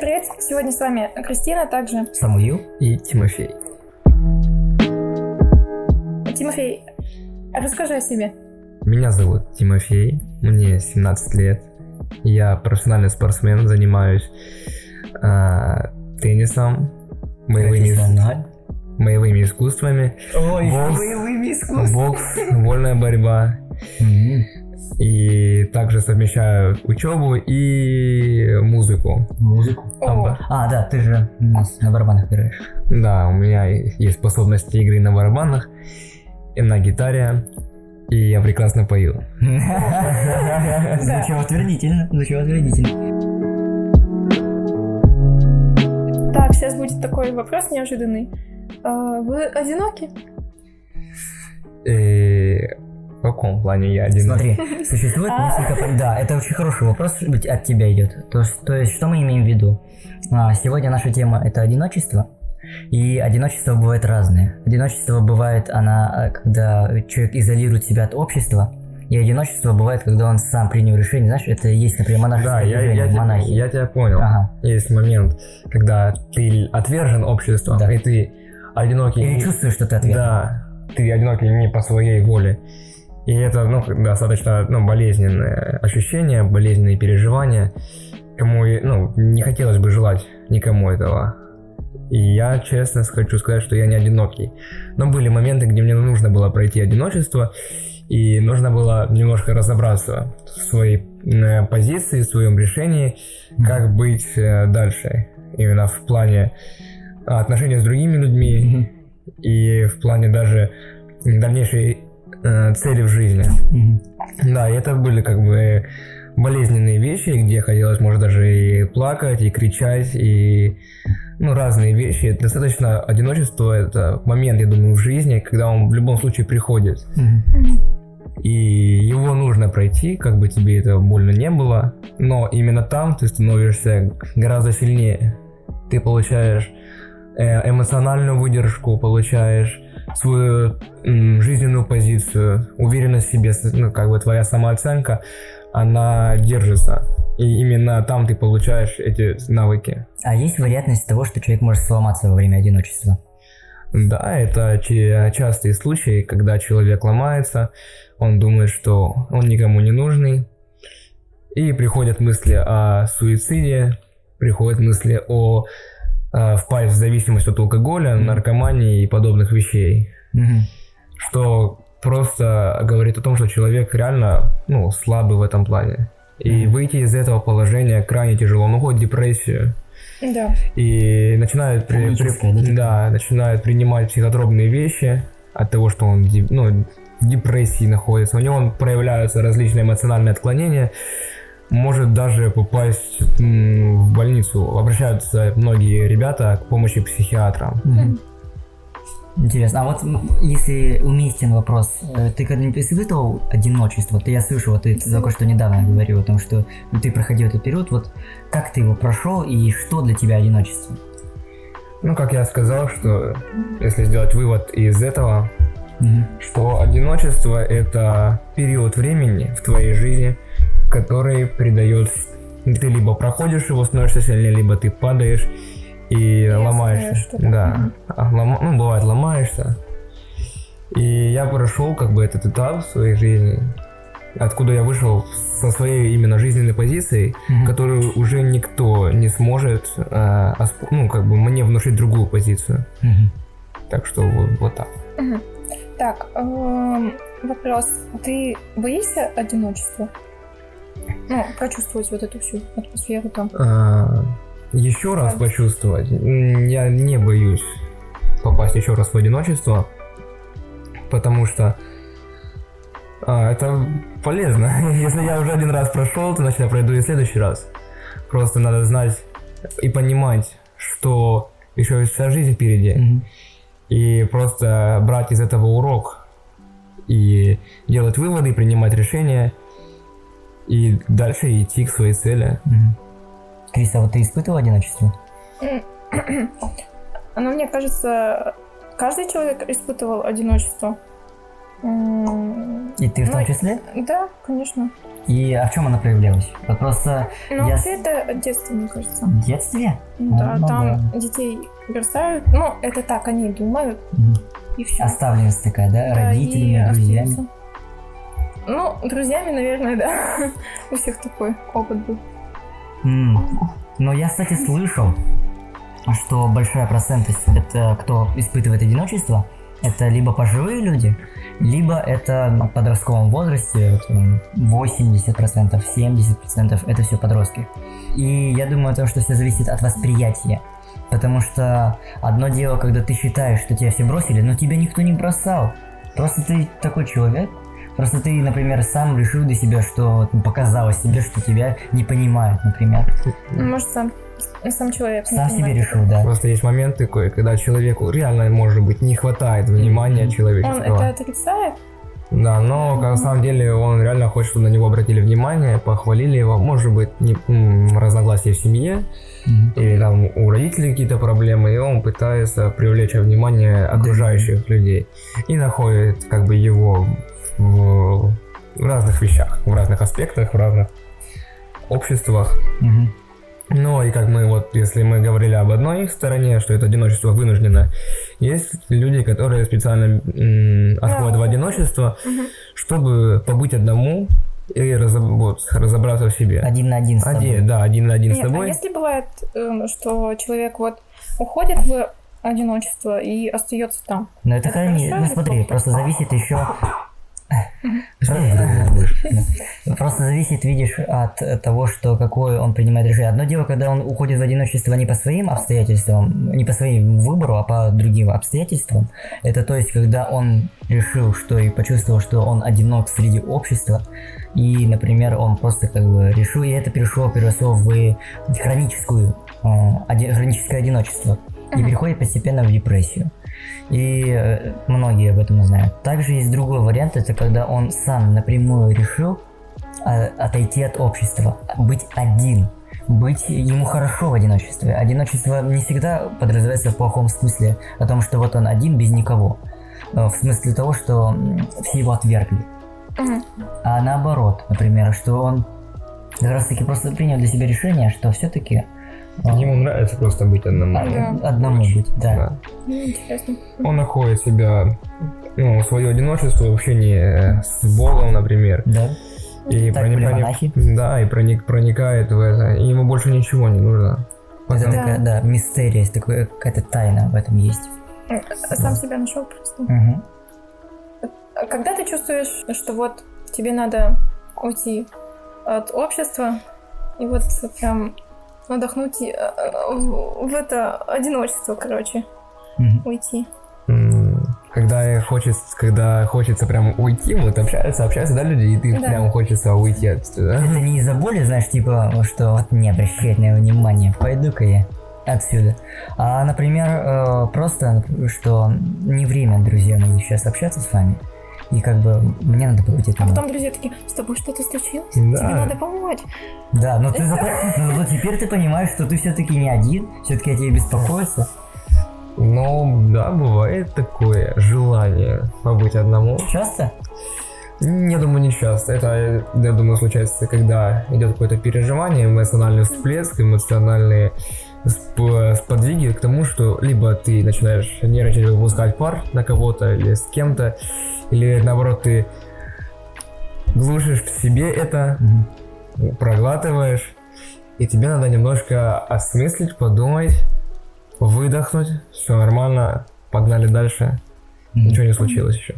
привет! Сегодня с вами Кристина, также Самуил и Тимофей. Тимофей, расскажи о себе. Меня зовут Тимофей, мне 17 лет. Я профессиональный спортсмен, занимаюсь а, теннисом, боевыми, боевыми искусствами, Ой, бокс, боевыми искусствами. бокс, вольная борьба. Мгм. И также совмещаю учебу и музыку. Музыку. О, А, да, ты же у нас на барабанах играешь. Да, у меня есть способности игры на барабанах и на гитаре, и я прекрасно пою. Звучит утвердительно, звучит утвердительно. так, сейчас будет такой вопрос неожиданный. А, Вы одиноки? И в каком плане я один? Смотри, существует А. несколько... Да, это очень хороший вопрос быть от тебя идет. То, есть- то есть, что мы имеем в виду? А, Сегодня наша тема – это одиночество. И одиночество бывает разное. Одиночество бывает, она, э, когда человек изолирует себя от общества, и одиночество бывает, когда он сам принял решение. Знаешь, это есть, например, монашеское Да, я, движение, я, тебя, монахи. я тебя понял. Ага. Есть момент, когда ты отвержен обществом, Да. и ты одинокий. Или не- чувствуешь, что ты ответ. Да, ты одинокий не по своей воле. И это ну, достаточно ну, болезненное ощущение, болезненные переживания. Кому ну, не хотелось бы желать никому этого. И я честно хочу сказать, что я не одинокий. Но были моменты, где мне нужно было пройти одиночество, и нужно было немножко разобраться в своей э, позиции, в своем решении, как быть э, дальше. Именно в плане отношений с другими людьми, и в плане даже дальнейшей э, цели в жизни. Мгм. Да, и это были как бы болезненные вещи, где хотелось, может, даже и плакать, и кричать, и ну, разные вещи. Достаточно одиночество – это момент, я думаю, в жизни, когда он в любом случае приходит. Мгм. И его нужно пройти, как бы тебе это больно не было. Но именно там ты становишься гораздо сильнее. Ты получаешь э, эмоциональную выдержку, получаешь свою жизненную позицию, уверенность в себе, ну, как бы твоя самооценка, она держится. И именно там ты получаешь эти навыки. А есть вероятность того, что человек может сломаться во время одиночества? Да, это частые случаи, когда человек ломается, он думает, что он никому не нужный, и приходят мысли о суициде, приходят мысли о впасть в зависимость от алкоголя, наркомании и подобных вещей, Мгм. что просто говорит о том, что человек реально ну, слабый в этом плане. И Мгм. выйти из этого положения крайне тяжело. Он уходит в депрессию Да. и начинает, при- при- да, да, начинает принимать психотропные вещи от того, что он ну, в депрессии находится. У него проявляются различные эмоциональные отклонения, может даже попасть м, в больницу. Обращаются многие ребята к помощи психиатра. Мгм. Интересно, а вот если уместен вопрос, э, ты когда-нибудь испытывал одиночество? Ты, я слышу, вот ты только что недавно говорил о том, что ты проходил этот период, вот как ты его прошел и что для тебя одиночество? Ну, как я сказал, что если сделать вывод из этого, Мгм. что одиночество это период времени в твоей жизни, который придает ты либо проходишь его, становишься сильнее, либо ты падаешь и, ломаешься. что-то. Да. Мгм. А, лома- ну, бывает, ломаешься. И я прошел как бы этот этап в своей жизни, откуда я вышел со своей именно жизненной позицией, Мгм. которую уже никто не сможет, э, осп- ну, как бы мне внушить другую позицию. Мгм. Так что вот, вот так. Мгм. Так, эм, вопрос. Ты боишься одиночества? Ну, прочувствовать вот эту всю атмосферу там. А, еще раз почувствовать. Я не боюсь попасть еще раз в одиночество, потому что а, это полезно. Если я уже один раз прошел, то значит я пройду и в следующий раз. Просто надо знать и понимать, что еще вся жизнь впереди. Мгм. И просто брать из этого урок и делать выводы, принимать решения и дальше идти к своей цели. Мгм. Крис, а вот ты испытывал одиночество? Но мне кажется, каждый человек испытывал одиночество. И ты в том Ну, числе? Да, конечно. И а в чем она проявлялась? Вот просто Но Я вообще это от детства, мне кажется. в детстве? Да, ну там детей бросают. Ну, это так, они думают, Мгм. и все. Оставленность такая, да? Родителями, друзьями. Ну, друзьями, наверное, да. У всех такой опыт был. М. Но я, кстати, слышал, что большая процентность это кто испытывает одиночество, это либо пожилые люди, либо это в подростковом возрасте, вот, м, 80%, 70% это все подростки. И я думаю, о том, что все зависит от восприятия. Потому что одно дело, когда ты считаешь, что тебя все бросили, но тебя никто не бросал. Просто ты такой человек. Просто ты, например, сам решил для себя, что ну, показалось тебе, что тебя не понимают, например. Может, сам, сам человек. Сам себе решил, да. Просто есть моменты, кое- когда человеку реально, может быть, не хватает внимания человеческого. Он это отрицает? Да, но на самом деле он реально хочет, чтобы на него обратили внимание, похвалили его. Может быть, не, м, разногласия в семье, Мгм. или там у родителей какие-то проблемы, и он пытается привлечь внимание окружающих людей. И находит как бы его в, разных вещах, в разных аспектах, в разных обществах. Мгм. Ну и как мы вот, если мы говорили об одной стороне, что это одиночество вынуждено, есть люди, которые специально м, отходят в одиночество, Мгм. чтобы побыть одному и разоб- вот, разобраться в себе. Один на один с тобой. Один, да, один на один с Нет, а тобой. если бывает, эм, что человек вот уходит в одиночество и остается там? Но это Это хорошо Ну смотри, просто зависит еще. Просто зависит, видишь, от э, того, что какое он принимает решение. Одно дело, когда он уходит в одиночество не по своим обстоятельствам, не по своим выбору, а по другим обстоятельствам. Это то есть, когда он решил, что и почувствовал, что он одинок среди общества, и, например, он просто как бы решил, и это перешло, переросло в хроническую, э, хроническое одиночество. И переходит постепенно в депрессию. И э, многие об этом знают. Также есть другой вариант, это когда он сам напрямую решил а, отойти от общества, быть один, быть ему хорошо в одиночестве. Одиночество не всегда подразумевается в плохом смысле, о том, что вот он один без никого. Э, В смысле того, что все его отвергли. А наоборот, например, что он как раз таки просто принял для себя решение, что все-таки Ему нравится просто быть одному. Да. одному быть, да. Да. Ну, интересно. Он находит себя, ну, свое одиночество в общении с Богом, например. Да. И Так прони- были прони- монахи. Да, и проник, проникает в это. И ему больше ничего не нужно. Это Потом- такая, да, мистерия, есть такое, какая-то тайна в этом есть. Сам себя нашел просто. А Когда ты чувствуешь, что вот тебе надо уйти от общества и вот прям надохнуть и, э, в это одиночество, короче, Мгм. уйти. Когда хочется, когда хочется прям уйти, вот общаются, общаются, да, люди, и ты Да. прям хочется уйти отсюда. Это не из-за боли, знаешь, типа, что вот не обращает на него внимания, пойду-ка я отсюда. А, например, э, просто, что не время, друзья мои, сейчас общаться с вами. И как бы мне надо побыть А потом друзья такие, с тобой что-то случилось? Да. Тебе надо помочь. Да, но ты но теперь ты понимаешь, что ты все-таки не один, все-таки о тебе беспокоятся. Ну, да, бывает такое желание побыть одному. Часто? Я думаю, не часто. Это, я думаю, случается, когда идет какое-то переживание, эмоциональный всплеск, эмоциональные сподвиги к тому, что либо ты начинаешь нервничать, выпускать пар на кого-то или с кем-то, или наоборот ты глушишь в себе это, Мгм. проглатываешь, и тебе надо немножко осмыслить, подумать, выдохнуть, все нормально, погнали дальше, Мгм. ничего не случилось еще.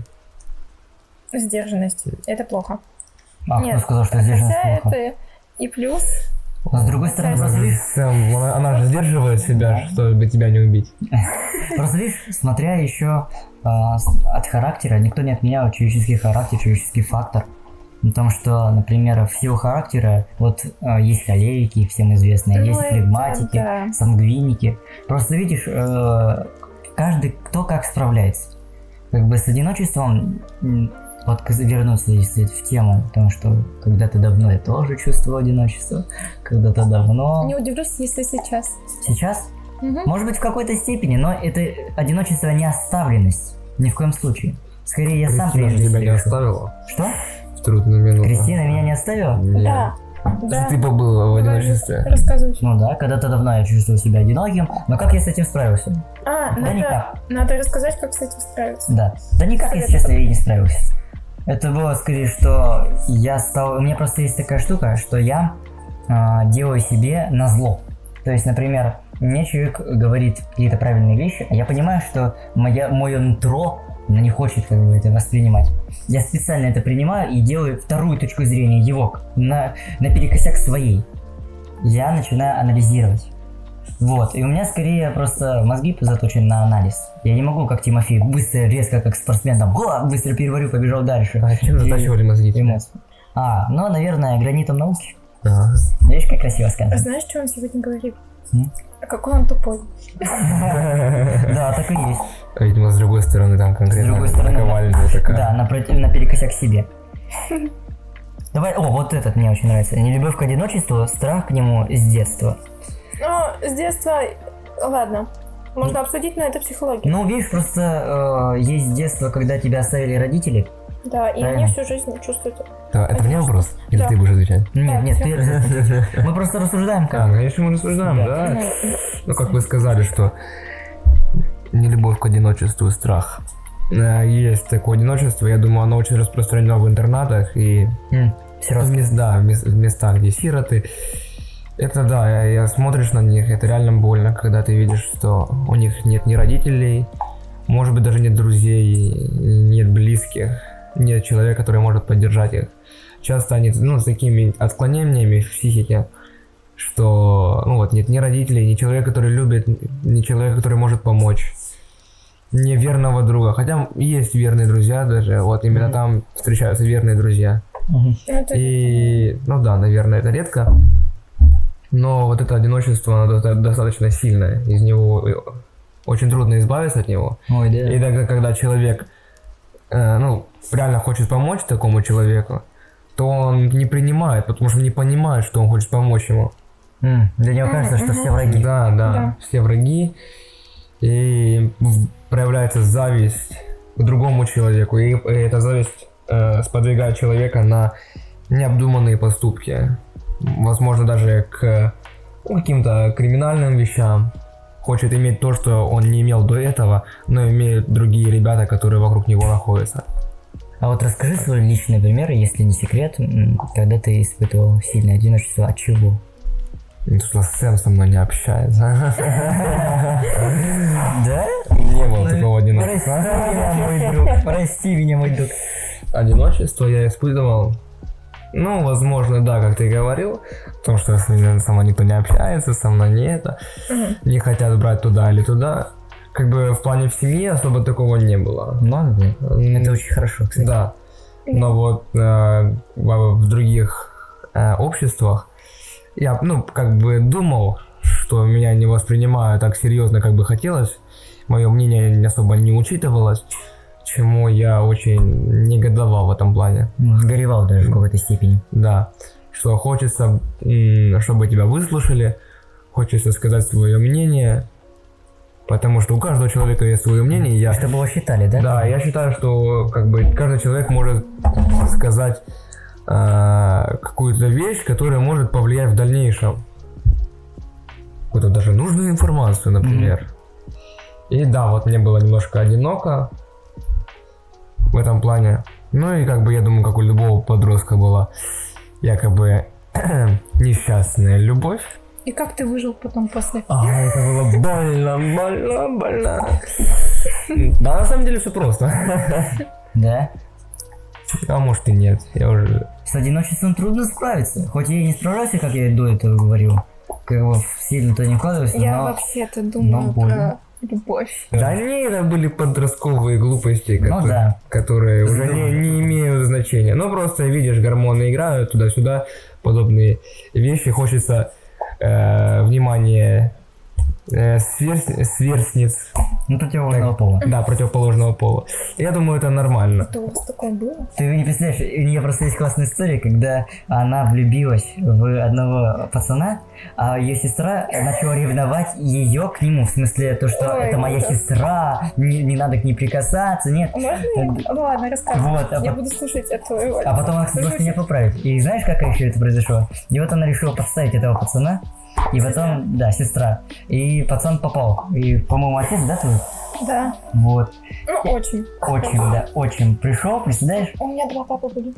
Сдержанность. Это плохо. А кто Нет, сказал, что Хотя плохо? это и плюс. С другой стороны, просто видишь, она, она же сдерживает себя, чтобы тебя не убить. Просто видишь, смотря еще с- от характера, никто не отменял человеческий характер, человеческий фактор. О том, что, например, в силу характера, вот а, есть холерики, всем известные, Ну, есть флегматики, да. сангвиники. Просто видишь, э, каждый кто как справляется. Как бы с одиночеством, вот вернуться если в тему, потому что когда-то давно я тоже чувствовал одиночество, когда-то давно. Не удивлюсь, если сейчас. Сейчас Мгм. может быть, в какой-то степени, но это одиночество не оставленность. Ни в коем случае. Скорее, я сам Кристина же прежде тебя не оставила Что? в трудную минуту. Кристина меня не оставила? Нет. Да. Да. Ты побыла в одиночестве. Рассказывай. Ну да, когда-то давно я чувствовал себя одиноким, но как я с этим справился? А, Да надо, никак. надо рассказать, как с этим справиться. Да. Да никак, если честно, я и не справился. Это было скорее, что я стал... У меня просто есть такая штука, что я а, делаю себе на зло. То есть, например, мне человек говорит какие-то правильные вещи, а я понимаю, что моя, мое нутро оно не хочет как бы это воспринимать. Я специально это принимаю и делаю вторую точку зрения его на, наперекосяк своей. Я начинаю анализировать. Вот, и у меня скорее просто мозги заточены на анализ. Я не могу, как Тимофей, быстро, резко, как спортсмен, там, «Га!» быстро переварю, побежал дальше. А чем затачивали мозги? Эмоции. А, ну, наверное, гранитом науки. Ага. Видишь, как красиво А сказано. знаешь, что он сегодня говорит? М? А какой он тупой. Да, так и есть. Видимо, с другой стороны там конкретно другой стороны, наковальня такая. Да, напротив, наперекосяк себе. Давай, о, вот этот мне очень нравится. Нелюбовь к одиночеству, страх к нему с детства. Ну, с детства... Ладно. Можно обсудить, но это психология. Ну, видишь, просто э, есть детство, когда тебя оставили родители. Да, и правильно. они всю жизнь чувствуют. Да, это мне вопрос? Или Да. ты будешь отвечать? Нет, нет, ты Мы просто рассуждаем как. ну, конечно, мы рассуждаем, Да. да? Ну, Ну, как вы сказали, что не любовь к одиночеству и страх. Э, Есть такое одиночество, я думаю, оно очень распространено в интернатах и мес- да, в местах, где сироты. Это да, я, я смотришь на них, это реально больно, когда ты видишь, что у них нет ни родителей, может быть даже нет друзей, нет близких, нет человека, который может поддержать их. Часто они ну, с такими отклонениями в психике, что ну вот нет ни родителей, ни человека, который любит, ни человека, который может помочь, ни верного друга. Хотя есть верные друзья даже, вот именно Мгм. там встречаются верные друзья. Это- И, ну да, наверное, это редко. Но вот это одиночество, оно доста- достаточно сильное. Из него э, очень трудно избавиться от него. Ой, И да. тогда, когда человек, э, ну, реально хочет помочь такому человеку, то он не принимает, потому что не понимает, что он хочет помочь ему. М, Для него кажется, что все враги. Да, да, Да. все враги. И проявляется зависть к другому человеку. И, и эта зависть э, сподвигает человека на необдуманные поступки. Возможно, даже к ну, каким-то криминальным вещам. Хочет иметь то, что он не имел до этого, но имеют другие ребята, которые вокруг него находятся. А вот расскажи свой личный пример, если не секрет, когда ты испытывал сильное одиночество, от чего? Ну, Что Сэм со мной не общается. Да? Не было такого одиночества. Прости меня, мой друг. Прости меня, мой друг. Одиночество я испытывал. Ну, возможно, да, как ты говорил, потому что с со мной никто не общается, со мной не это, Мгм. не хотят брать туда или туда. Как бы в плане в семье особо такого не было. Ну, да. М, Это очень хорошо, кстати. Да. Но вот э, в, в других э, обществах я, ну, как бы думал, что меня не воспринимают так серьезно, как бы хотелось. Мое мнение не особо не учитывалось, чему я очень негодовал в этом плане. Горевал даже в какой-то степени. Да, что хочется, чтобы тебя выслушали, хочется сказать свое мнение, потому что у каждого человека есть свое мнение. Я, Чтобы его считали, да? да, я считаю, что как бы каждый человек может сказать э, какую-то вещь, которая может повлиять в дальнейшем. Какую-то даже нужную информацию, например. И да, вот мне было немножко одиноко в этом плане. Ну и как бы я думаю, как у любого подростка была якобы несчастная любовь. И как ты выжил потом после? А, это было больно, больно, больно. Да, на самом деле все просто. Да? А может и нет, я уже... С одиночеством трудно справиться. Хоть я и не справлялся, как я и до этого говорил. Как бы сильно-то не вкладываюсь, Я но... вообще-то думаю про любовь. Да не, это были подростковые глупости, Ну которые, да. которые уже не, не имеют значения. Ну просто видишь, гормоны играют туда-сюда, подобные вещи. Хочется э, внимание э, сверст- сверстниц, Ну, противоположного пола. да, противоположного пола. Я думаю, это нормально. Это у вас такое было? Ты не представляешь, у нее просто есть классная история, когда она влюбилась в одного пацана, а ее сестра начала ревновать ее к нему, в смысле то, что Ой, это моя ужас. сестра, не, не надо к ней прикасаться, нет. Можно я? Ну ладно, рассказывай. Вот, а Я по- буду слушать от твоего. А потом она, просто меня поправит. И знаешь, как еще это произошло? И вот она решила подставить этого пацана, и потом, да, сестра. И пацан попал. И, по-моему, отец, да, твой? Да. Вот. Ну, очень. Очень, да, очень. Пришел, представляешь? У меня два папы были.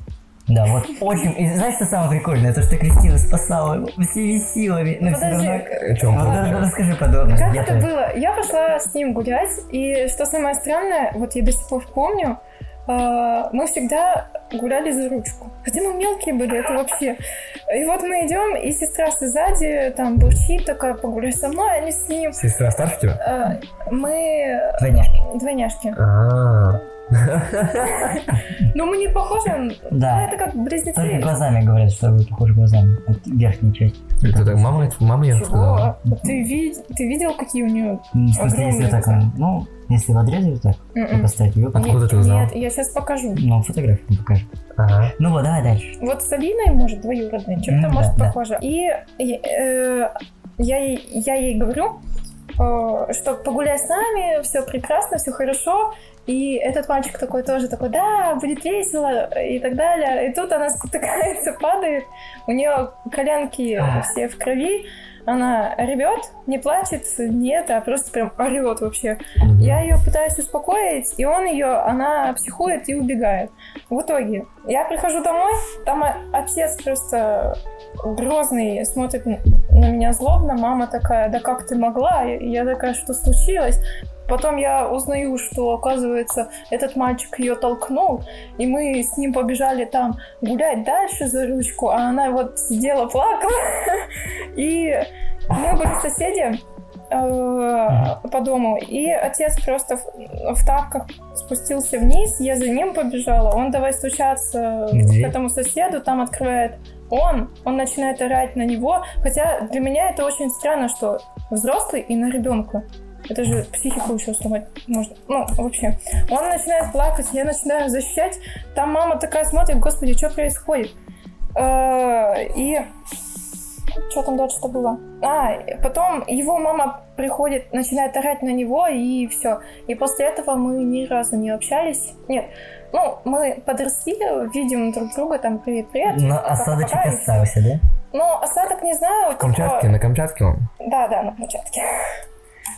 Да, вот очень. И знаешь, что самое прикольное? То, что Кристина спасала его всеми силами. Но все Подожди, равно... О чем Вот, расскажи подробно. Как это было? Я пошла с ним гулять, и что самое странное, вот я до сих пор помню, мы всегда гуляли за ручку. Хотя мы мелкие были, это вообще. И вот мы идем, и сестра сзади там бурчит, такая, погуляй со мной, а не с ним. Сестра старше тебя? Э, Мы Двойняшки. двойняшки. А, Ну, мы не похожи, ну, Да. это как Только близнецы. глазами говорят, что вы похожи глазами. Верхняя часть. Это так, мама, мама я сказала. Ты, вид- ты видел, какие у нее... М, В смысле, если Огромные так, глаза. ну, если в отрезе вот так, то М-м. поставить ее, Откуда Нет, ты узнал? Нет, я сейчас покажу. ну, фотографию не покажет. Ага. Ну вот, давай дальше. Вот с Алиной, может, двоюродная, чем-то Ну, может да, да. похоже. И э, я, ей, я ей говорю, э, что погуляй с нами, все прекрасно, все хорошо. И этот мальчик такой тоже такой, да, будет весело и так далее. И тут она спотыкается, падает, у нее коленки все в крови, она ревет, не плачет, нет, а просто прям орет вообще. Я ее пытаюсь успокоить, и он ее, она психует и убегает. В итоге я прихожу домой, там отец просто грозный, смотрит на меня злобно, мама такая, да как ты могла? Я такая, что случилось? Потом я узнаю, что, оказывается, этот мальчик ее толкнул, и мы с ним побежали там гулять дальше за ручку, а она вот сидела, плакала. И мы были соседи э, по дому, и отец просто в, в тапках спустился вниз, я за ним побежала, он давай стучаться Где? к этому соседу, там открывает он, он начинает орать на него, хотя для меня это очень странно, что взрослый и на ребенка. Это же психику еще сломать можно. Ну, вообще. Он начинает плакать, я начинаю защищать. Там мама такая смотрит, господи, что происходит? Э, И что там дальше-то было? А, потом его мама приходит, начинает орать на него, и все. И после этого мы ни разу не общались. Нет, ну, мы подросли, видим друг друга, там, привет-привет. Но осадочек всё. остался, да? Ну, осадок не знаю. В Камчатке, на Камчатке он. Да, да, на Камчатке.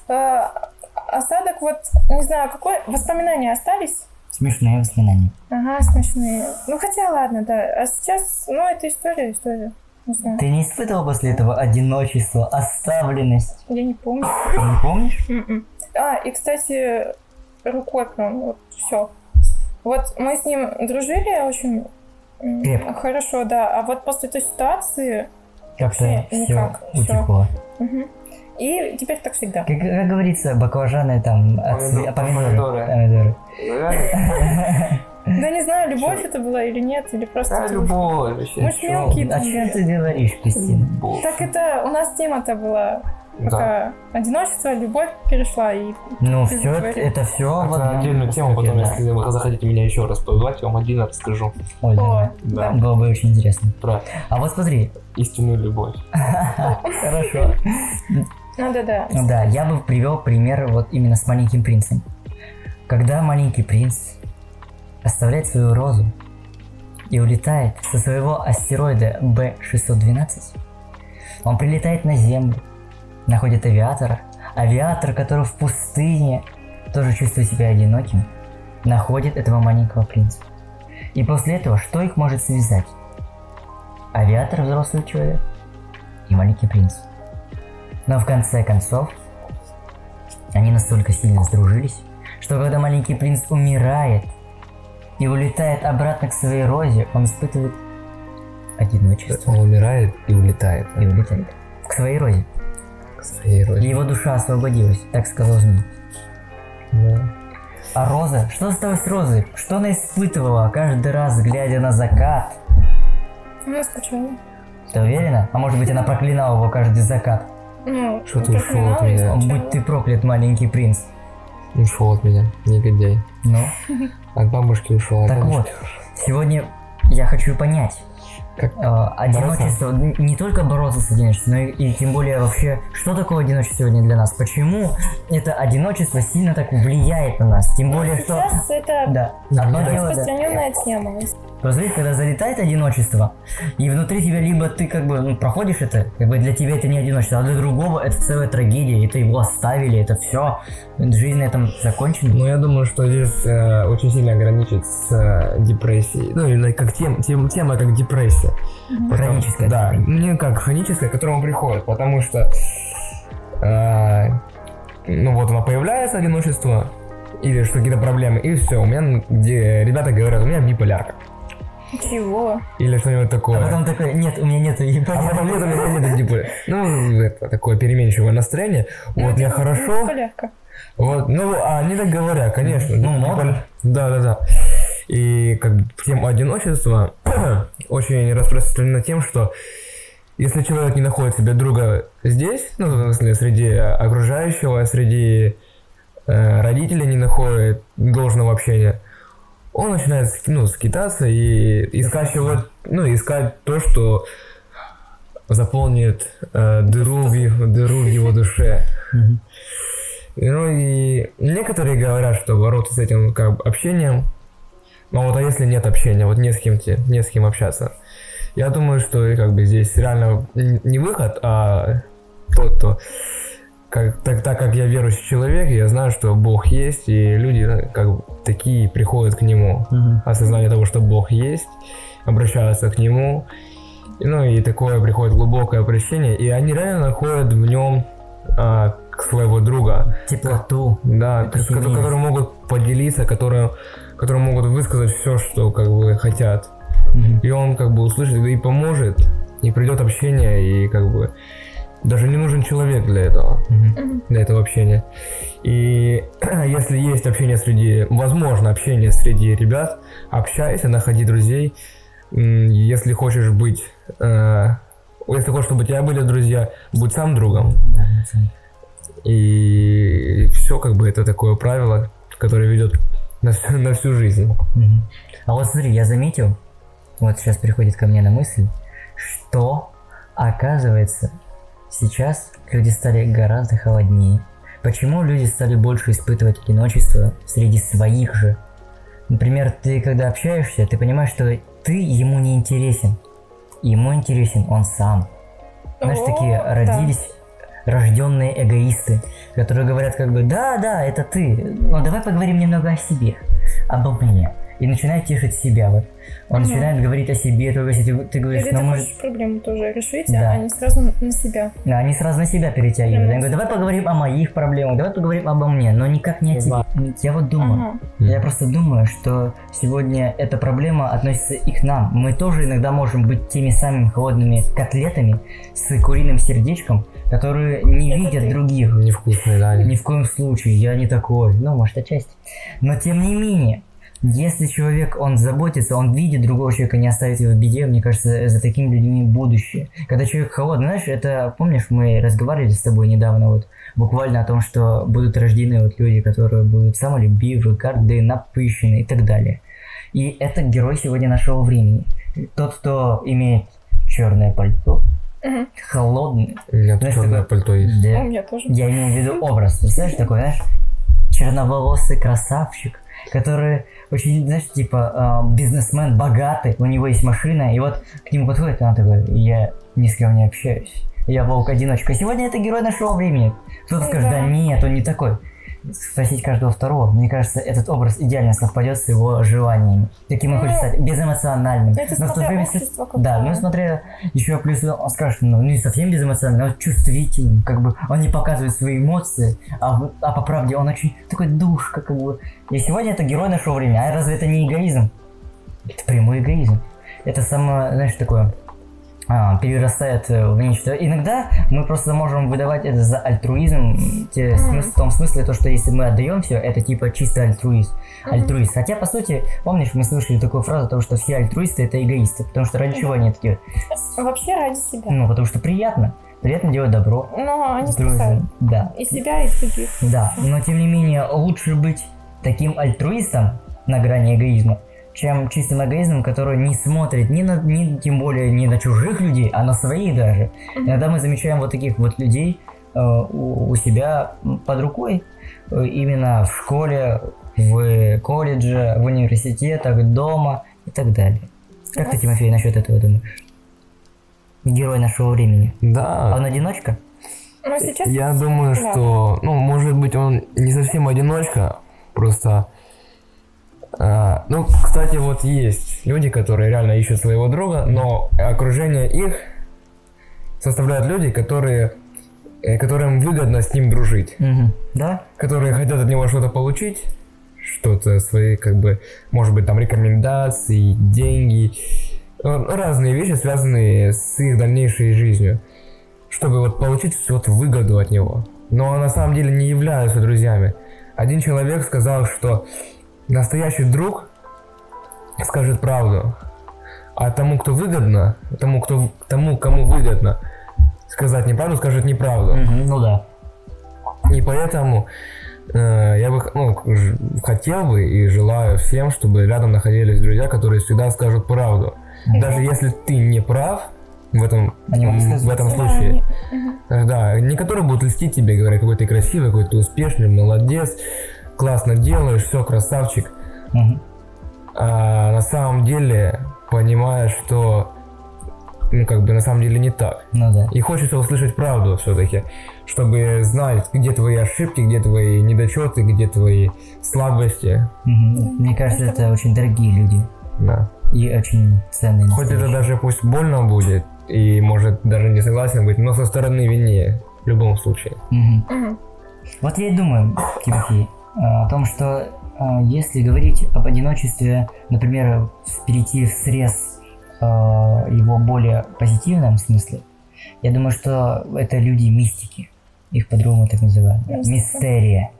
Э, Осадок вот, не знаю, какой, воспоминания остались? Смешные воспоминания. Ага, смешные. Ну, хотя ладно, да. А сейчас, ну, это история, история. Не знаю. Ты не испытывал после этого одиночество, оставленность? Я не помню. Ты не помнишь? Мгм. А, и, кстати, рукой прям вот все. Вот мы с ним дружили очень Крепко. хорошо, да. А вот после той ситуации... Как-то все никак, утекло. мгм. И теперь так всегда. Как, как говорится, баклажаны там, от Помидор- цве- помидоры. помидоры. помидоры. Да не знаю, любовь это была или нет, или просто... Да, любовь вообще. Мы ж мелкие О чем ты говоришь, Кристина? Так это у нас тема-то была Да. пока одиночество, любовь перешла и Ну, все, это все. Это отдельную тему, потом, если вы захотите меня еще раз позвать, я вам отдельно расскажу Ой, О. Да. да. Было бы очень интересно. про А вот смотри. истинную любовь. Хорошо. Ну да, да. Да, я бы привел пример вот именно с маленьким принцем. Когда маленький принц оставляет свою розу и улетает со своего астероида B612, он прилетает на Землю, находит авиатора. Авиатор, который в пустыне тоже чувствует себя одиноким, находит этого маленького принца. И после этого что их может связать? Авиатор взрослый человек и маленький принц. Но в конце концов, они настолько сильно сдружились, что когда маленький принц умирает и улетает обратно к своей розе, он испытывает одиночество Он умирает и улетает и улетает к своей розе. к своей И родине. его душа освободилась, так сказал змей. Да. А Роза? Что осталось с Розой? Что она испытывала каждый раз, глядя на закат? Ну, скучала. Ты уверена? А может быть она проклинала его каждый закат? Ну, Что ты это ушел от меня? Будь ты проклят, маленький принц. Ушел от меня, негодяй. Ну, От бабушки ушел. от так вот, сегодня я хочу понять, Как? э, одиночество, н- не только бороться с одиночеством, но и, и тем более вообще, что такое одиночество сегодня для нас? Почему это одиночество сильно так влияет на нас? Тем более, что... Сейчас это Да, одно дело, да. распространенная тема. Посмотри, когда залетает одиночество, и внутри тебя либо ты как бы ну, проходишь это, как бы для тебя это не одиночество, а для другого это целая трагедия, это его оставили, это все, жизнь на этом закончена. Ну, я думаю, что здесь э, очень сильно ограничит с э, депрессией. Ну, именно как тем, тем, тема, как депрессия. Потому- Хроническая Да, не как хроническая, к которому приходит, потому что, э, ну, вот оно появляется, одиночество, или что какие-то проблемы, и все, у меня, где ребята говорят, у меня биполярка. Чего? Или что-нибудь такое. А потом такой, нет, у меня нету А потом нет, у меня нет биполярки. Ну, это такое переменчивое настроение. Вот, мне хорошо, Полярка. Вот, ну, а они так говорят, конечно. Ну, модно. Да, да, да. И как бы тема одиночества очень распространена тем, что если человек не находит себе друга здесь, ну, в смысле, среди окружающего, среди э, родителей не находит должного общения, он начинает ну, скитаться и искать чего ну, искать то, что заполнит э, дыру, в, его- дыру в его душе. Ну и некоторые говорят, что бороться с этим как бы общением, ну вот а если нет общения, вот не с кем те, не с кем общаться. Я думаю, что как бы здесь реально не выход, а тот, кто как, так, так как я верующий человек, я знаю, что Бог есть, и люди э, как такие приходят к Нему. Мгм. Осознание того, что Бог есть, обращаются к Нему, и, ну и такое приходит глубокое прощение, и они реально находят в нем а, своего друга, Теплоту. да, Это к- ко- сильнее. которые могут поделиться, которые, которые могут высказать все, что как бы хотят. Мгм. И он как бы услышит и поможет, и придет общение, и как бы даже не нужен человек для этого, Мгм. для этого общения. И если есть общение среди, возможно, общение среди ребят, общайся, находи друзей. Если хочешь быть, э, если хочешь, чтобы у тебя были друзья, будь сам другом. И все как бы это такое правило, которое ведет на всю, на всю жизнь. Мгм. А вот смотри, я заметил, вот сейчас приходит ко мне на мысль, что оказывается сейчас люди стали гораздо холоднее. Почему люди стали больше испытывать одиночество среди своих же? Например, ты когда общаешься, ты понимаешь, что ты ему не интересен. Ему интересен он сам. Знаешь, О, такие да. родились рожденные эгоисты, которые говорят как бы, да, да, это ты, но давай поговорим немного о себе, обо мне. И начинает тешить себя. Вот. Он Мгм. начинает говорить о себе, только если ты, ты говоришь, ну может... проблему тоже решить, Да. а не сразу на себя. Да, они сразу на себя перетягивают. Они говорят, давай поговорим о моих проблемах, давай поговорим обо мне, но никак не о тебе. Я вот думаю, Ага. я просто думаю, что сегодня эта проблема относится и к нам. Мы тоже иногда можем быть теми самыми холодными котлетами с куриным сердечком, которые не Это видят ты. других. Невкусные, да. Ни в коем случае, я не такой. Ну, может, отчасти. Но тем не менее, если человек, он заботится, он видит другого человека, не оставит его в беде, мне кажется, за такими людьми будущее. Когда человек холодный, знаешь, это, помнишь, мы разговаривали с тобой недавно, вот, буквально о том, что будут рождены вот люди, которые будут самолюбивы, горды, напыщены и так далее. И это герой сегодня нашего времени. Тот, кто имеет черное пальто, Мгм. холодный. У меня Знаешь, черное такое- пальто есть. Да. У меня тоже. Я имею в виду образ, представляешь, такой, знаешь, черноволосый красавчик, который очень, знаешь, типа э, бизнесмен, богатый, у него есть машина, и вот к нему подходит, и он такой, я ни с кем не общаюсь, я волк-одиночка. Сегодня это герой нашего времени. Кто-то скажет, да Да. нет, он не такой. Спросить каждого второго, мне кажется, этот образ идеально совпадет с его желаниями. Таким он Ну, хочет стать, безэмоциональным. это Но смотря время, общество какое. да, ну смотря еще плюс он скажет, ну не совсем безэмоциональный, он чувствительный, как бы он не показывает свои эмоции, а, а по правде он очень такой душка, как бы. И сегодня это герой нашего времени, а разве это не эгоизм? Это прямой эгоизм. Это самое, знаешь, такое перерастает э, в нечто. Иногда мы просто можем выдавать это за альтруизм, те, смысл- в том смысле, то, что если мы отдаем все, это типа чисто альтруизм. Альтруист. Хотя, по сути, помнишь, мы слышали такую фразу, того, что все альтруисты это эгоисты, потому что ради чего они такие? Вообще ради себя. Ну, потому что приятно. при этом делать добро. Но они спасают Да. и себя, и других. Да, но тем не менее лучше быть таким альтруистом на грани эгоизма, чем чистым эгоизмом, который не смотрит ни на, ни, тем более не на чужих людей, а на своих даже. Иногда мы замечаем вот таких вот людей э, у, у себя под рукой, э, именно в школе, в колледже, в университетах, дома и так далее. Как ты, Тимофей, насчет этого думаешь? Герой нашего времени. Да. А он одиночка? Но сейчас... Я думаю, Да. что, ну, может быть, он не совсем одиночка, просто... а, ну, кстати, вот есть люди, которые реально ищут своего друга, но окружение их составляют люди, которые, э, которым выгодно с ним дружить, Мгм. Да? которые хотят от него что-то получить, что-то свои, как бы, может быть, там рекомендации, деньги, э, разные вещи, связанные с их дальнейшей жизнью, чтобы вот получить вот выгоду от него. Но на самом деле не являются друзьями. Один человек сказал, что настоящий друг скажет правду, а тому, кто выгодно, тому, кто, тому, кому выгодно сказать неправду, скажет неправду. Мгм, Ну да. И поэтому э, я бы ну, хотел бы и желаю всем, чтобы рядом находились друзья, которые всегда скажут правду. Даже если ты не прав в этом, Они в этом Да, случае, они- мгм. э, да, не которые будут льстить тебе, говоря, какой ты красивый, какой ты успешный, молодец, классно делаешь, все, красавчик. Мгм. А на самом деле понимаешь, что ну как бы на самом деле не так. Ну да. И хочется услышать правду все-таки, чтобы знать, где твои ошибки, где твои недочеты, где твои слабости. Мгм. Мне кажется, это очень дорогие люди Да. и очень ценные. Хоть это даже пусть больно будет, и может даже не согласен быть, но со стороны виннее в любом случае. Мгм. Мгм. Вот я и думаю, Тимофей, а, о том, что а, если говорить об одиночестве, например, перейти в срез а, его более позитивном смысле, я думаю, что это люди мистики. Их по-другому так называют. Мистика. Мистерия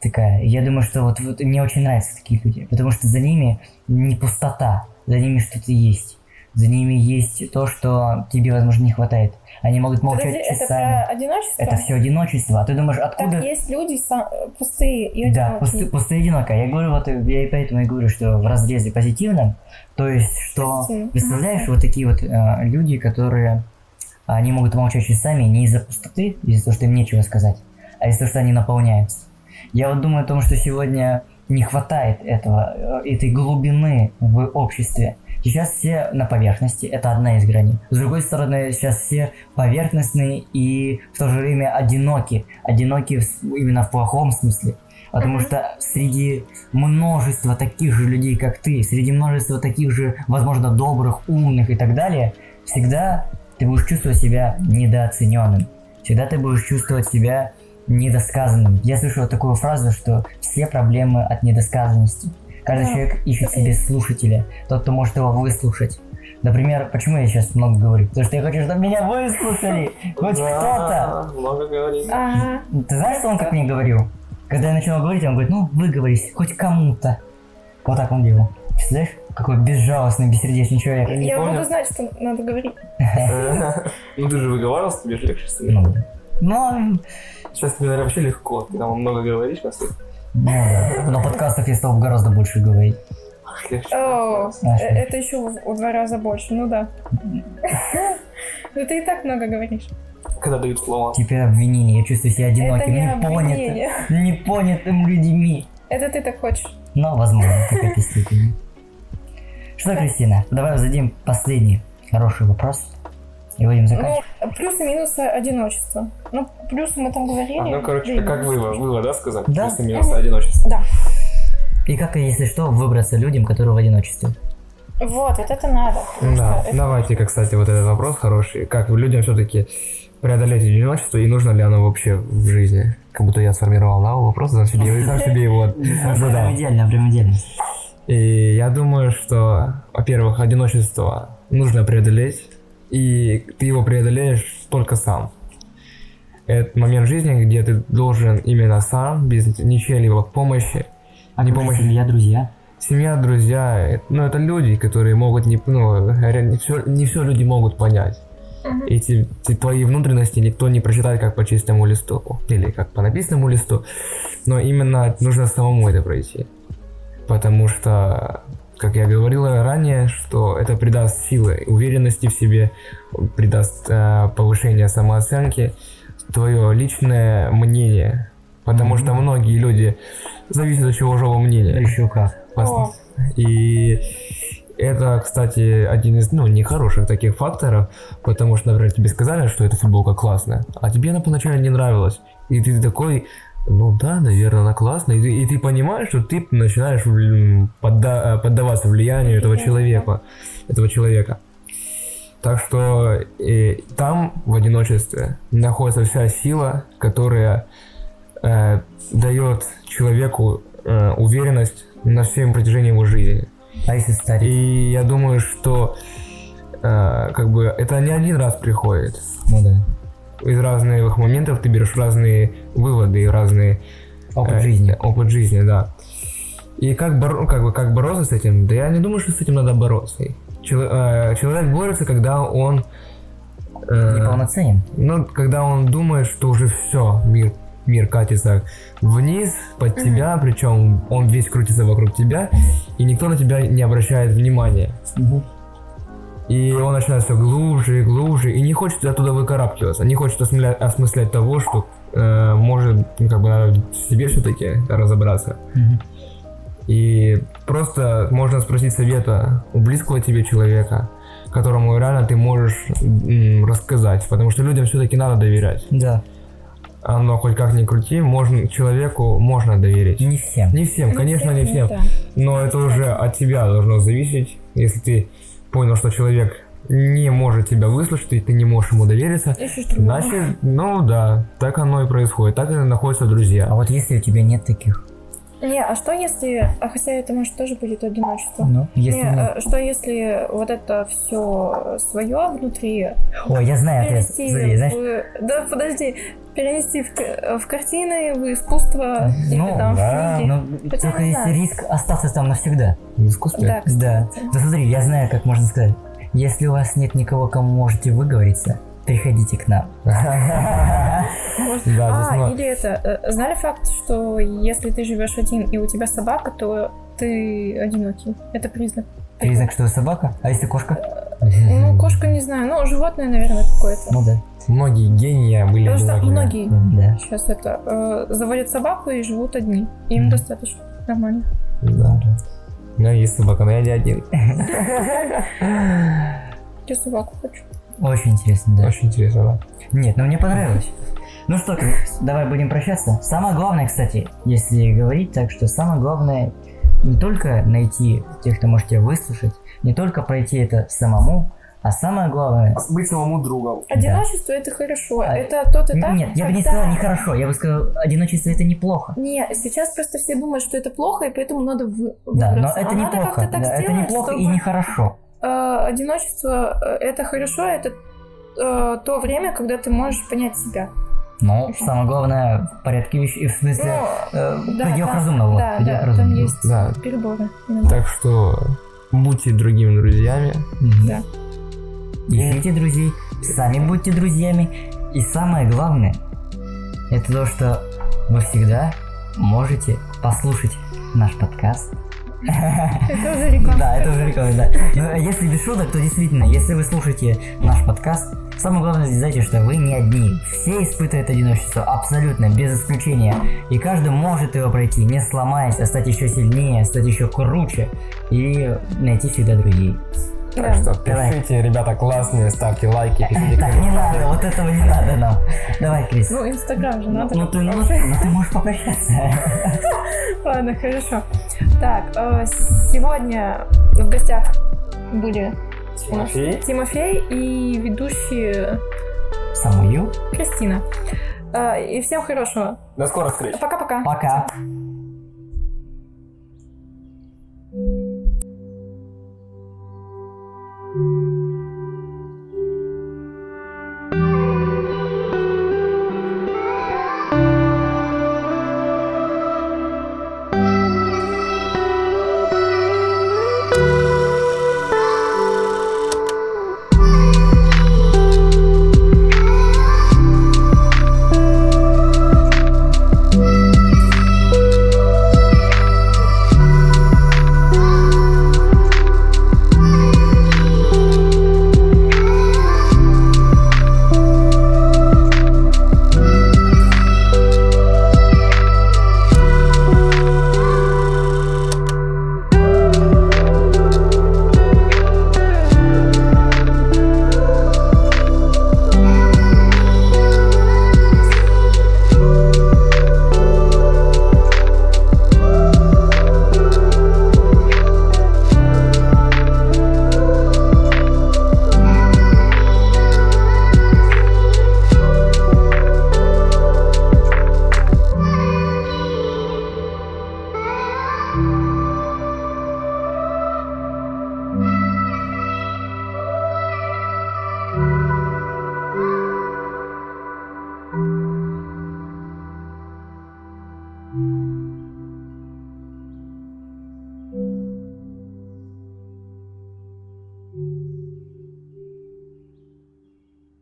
такая. Я думаю, что вот, вот мне очень нравятся такие люди, потому что за ними не пустота, за ними что-то есть. За ними есть то, что тебе, возможно, не хватает. Они могут молчать Подожди, это часами. про одиночество? Это все одиночество. А ты думаешь, Так откуда... есть люди са- пустые и Да, одинокие. пусты, пустые одиноко. Я говорю, вот я и поэтому и говорю, что в разрезе позитивном, то есть, что Позитивно. представляешь, вот такие вот э, люди, которые они могут молчать часами не из-за пустоты, из-за того, что им нечего сказать, а из-за того, что они наполняются. Я вот думаю о том, что сегодня не хватает этого, э, этой глубины в обществе. Сейчас все на поверхности, это одна из граней. С другой стороны, сейчас все поверхностные и в то же время одиноки. Одиноки именно в плохом смысле. Потому что среди множества таких же людей, как ты, среди множества таких же, возможно, добрых, умных и так далее, всегда ты будешь чувствовать себя недооцененным. Всегда ты будешь чувствовать себя недосказанным. Я слышал такую фразу, что все проблемы от недосказанности. Каждый Да, человек ищет себе слушателя, тот, кто может его выслушать. Например, почему я сейчас много говорю? Потому что я хочу, чтобы меня выслушали. Хоть кто-то. Много говорить. Ага. Ты знаешь, что он как мне говорил? Когда я начал говорить, он говорит, ну, выговорись, хоть кому-то. Вот так он делал. Представляешь, какой безжалостный, бессердечный человек. не Я понял. буду знать, что надо говорить. Ну ты же выговаривался, тебе же легче становится. Ну, Сейчас тебе, наверное, вообще легко, ты там много говоришь, по сути. Ну да. На подкастах я стал гораздо больше говорить. О, э, что? это еще в два раза больше, ну да. Ну ты и так много говоришь. Когда дают слова. Теперь обвинение, я чувствую себя одиноким, не непонятым, непонятым людьми. Это ты так хочешь. Но, возможно, в какой-то степени. Что, Кристина, давай зададим последний хороший вопрос. И будем заканчивать. Ну, плюсы и минусы одиночества. Ну, плюсы мы там говорили. А, ну, короче, да и как вывод, вывод, да, сказать? Да. Плюсы, минусы, одиночество. Да. И как, если что, выбраться людям, которые в одиночестве. Вот, вот это надо. Да, это- давайте-ка, кстати, вот этот вопрос хороший. Как людям все-таки преодолеть одиночество и нужно ли оно вообще в жизни? Как будто я сформировал, да, вопрос, сам себе, и сам себе его задал. Прям идеально, прям идеально. И я думаю, что, во-первых, одиночество нужно преодолеть, и ты его преодолеешь только сам. Это момент жизни, где ты должен именно сам, без ничьей-либо помощи. А Не помощь. семья, друзья. Семья, друзья, ну это люди, которые могут не, ну, говоря, не все, не все люди могут понять. Эти, эти твои внутренности никто не прочитает как по чистому листу или как по написанному листу, но именно нужно самому это пройти. Потому что, как я говорил ранее, что это придаст силы, уверенности в себе, придаст э, повышение самооценки, твое личное мнение. Потому Мгм. что многие люди зависят от чужого мнения. Еще как. И это, кстати, один из, ну, нехороших таких факторов, потому что, например, тебе сказали, что эта футболка классная, а тебе она поначалу не нравилась. И ты такой, ну да, наверное, она классная. И ты, и ты понимаешь, что ты начинаешь подда- поддаваться влиянию этого человека. Этого человека. Так что э, там, в одиночестве, находится вся сила, которая э, дает человеку э, уверенность на всем протяжении его жизни. А если старик? И я думаю, что э, как бы это не один раз приходит. Ну да. Из разных моментов ты берешь разные выводы и разные Опыт э, жизни. Опыт жизни, да. И как, боро- как, бы, как бороться с этим? Да я не думаю, что с этим надо бороться. Чело- э, человек борется, когда он... э, Неполноценен. ну, когда он думает, что уже все, мир, мир катится вниз под тебя, причем он весь крутится вокруг тебя, и никто на тебя не обращает внимания. Мгм. И он начинает все глубже и глубже, и не хочет оттуда выкарабкиваться, не хочет осмысля- осмыслять того, что э, может, ну, как бы, надо в себе все-таки разобраться. Мгм. И просто можно спросить совета у близкого тебе человека, которому реально ты можешь рассказать, потому что людям все-таки надо доверять. Да. Оно хоть как ни крути, можно, человеку можно доверить. Не всем. Не всем, конечно, не всем. Да. Но это уже от тебя должно зависеть. Если ты понял, что человек не может тебя выслушать, и ты не можешь ему довериться, значит, ну да, так оно и происходит. Так и находятся А друзья. вот если у тебя нет таких, Не, а что если... А хотя это, может, тоже будет одиночество. ну, если Не, э, что если вот это все свое внутри Ой, я знаю ответ. Смотри, знаешь, в... Да, подожди. Перенести в, к- в картины, в искусство или ну, там да, в книги. ну, Хотя только есть знаю. риск остаться там навсегда. В искусстве. Да, кстати. Да. Да смотри, я знаю, как можно сказать. Если у вас нет никого, кому можете выговориться, приходите к нам. Может- Да, а, или это, э, знали факт, что если ты живешь один и у тебя собака, то ты одинокий. Это признак. Признак, что собака? А если кошка? Ну, кошка не знаю, ну, животное, наверное, какое-то. Ну да. Многие гении были Потому что многие Да. сейчас это э, заводят собаку и живут одни. Им достаточно нормально. Да. У меня есть собака, но я не один. Я собаку хочу. Очень интересно, да. Очень интересно, да. Нет, ну мне понравилось. Ну что, давай будем прощаться. Самое главное, кстати, если говорить так, что самое главное не только найти тех, кто может тебя выслушать, не только пройти это самому, а самое главное... Быть самому другом. Одиночество это хорошо. А, Это тот этап. Нет, я бы не когда- сказал нехорошо, я бы сказал, одиночество это неплохо. Не, сейчас просто все думают, что это плохо, и поэтому надо вы... Да, но это А надо неплохо. как-то так Да, это сделать, неплохо и чтобы, нехорошо. Э, одиночество э, это хорошо, это э, то время, когда ты можешь понять себя. Но самое главное в порядке вещей, в смысле, Ну, э, да, пределах да, разумного. да, пределах да, там разумного. есть Да. переборы. иногда. Так что будьте другими друзьями. Да. Ищите друзей, сами будьте друзьями. И самое главное, это то, что вы всегда можете послушать наш подкаст. Это уже реклама. Да, это уже реклама, да. Но если без шуток, то действительно, если вы слушаете наш подкаст, самое главное знаете, что вы не одни. Все испытывают одиночество, абсолютно, без исключения. И каждый может его пройти, не сломаясь, а стать еще сильнее, стать еще круче и найти всегда друзей. Так Да. что пишите, ребята классные, ставьте лайки, пишите Так, не надо, вот этого не надо нам. Давай, Крис. Ну, Инстаграм же надо. Ну ты, ну, ну ты можешь попрощаться. Ладно, хорошо. Так, э, сегодня в гостях были Тимофей. Тимофей и ведущие Самую. Кристина. Э, И всем хорошего. До скорых встреч. Пока-пока. Пока.